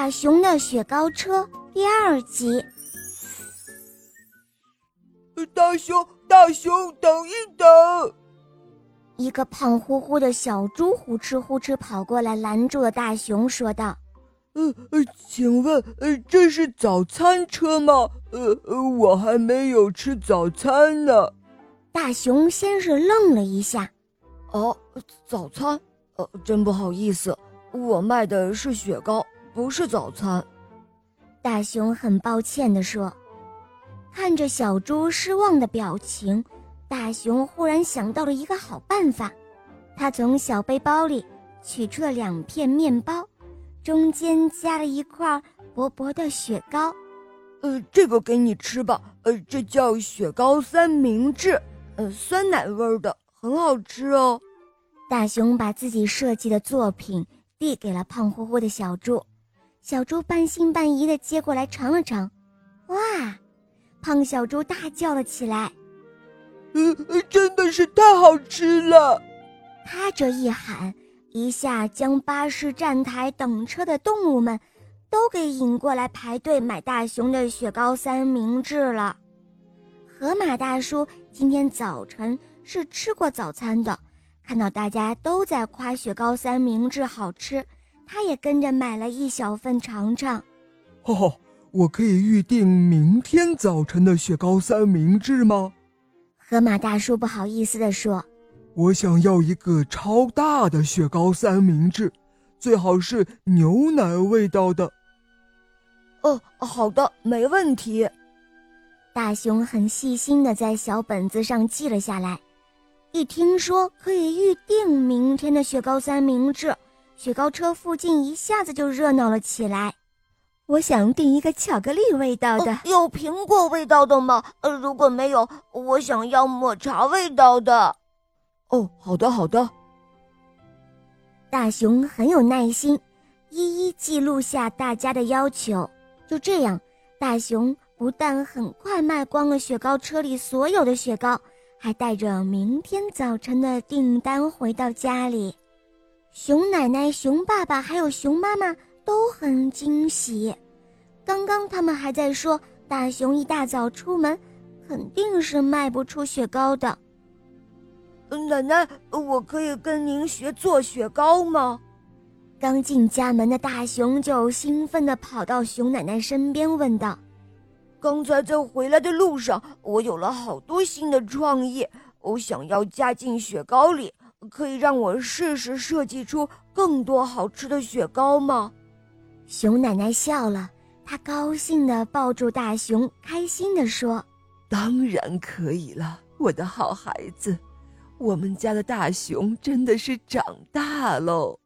大熊的雪糕车第二集。大熊，大熊，等一等！一个胖乎乎的小猪呼哧呼哧跑过来，拦住了大熊，说道：“呃呃，请问，呃，这是早餐车吗？呃呃，我还没有吃早餐呢。”大熊先是愣了一下，“哦，早餐？呃，真不好意思，我卖的是雪糕，不是早餐。”大熊很抱歉地说。看着小猪失望的表情，大熊忽然想到了一个好办法。他从小背包里取出了两片面包，中间夹了一块薄薄的雪糕。呃，这个给你吃吧。呃，这叫雪糕三明治，呃，酸奶味的，很好吃哦。大熊把自己设计的作品递给了胖乎乎的小猪，小猪半信半疑地接过来尝了尝，哇！胖小猪大叫了起来：“嗯，真的是太好吃了！”他这一喊，一下将巴士站台等车的动物们都给引过来排队买大熊的雪糕三明治了。河马大叔今天早晨是吃过早餐的，看到大家都在夸雪糕三明治好吃，他也跟着买了一小份尝尝。哦。我可以预定明天早晨的雪糕三明治吗？河马大叔不好意思地说：“我想要一个超大的雪糕三明治，最好是牛奶味道的。”哦，好的，没问题。大熊很细心的在小本子上记了下来。一听说可以预定明天的雪糕三明治，雪糕车附近一下子就热闹了起来。我想订一个巧克力味道的，有苹果味道的吗？呃，如果没有，我想要抹茶味道的。哦，好的，好的。大熊很有耐心，一一记录下大家的要求。就这样，大熊不但很快卖光了雪糕车里所有的雪糕，还带着明天早晨的订单回到家里。熊奶奶、熊爸爸还有熊妈妈。都很惊喜，刚刚他们还在说大熊一大早出门，肯定是卖不出雪糕的。奶奶，我可以跟您学做雪糕吗？刚进家门的大熊就兴奋地跑到熊奶奶身边问道：“刚才在回来的路上，我有了好多新的创意，我想要加进雪糕里，可以让我试试设计出更多好吃的雪糕吗？”熊奶奶笑了，她高兴地抱住大熊，开心地说：“当然可以了，我的好孩子，我们家的大熊真的是长大喽。”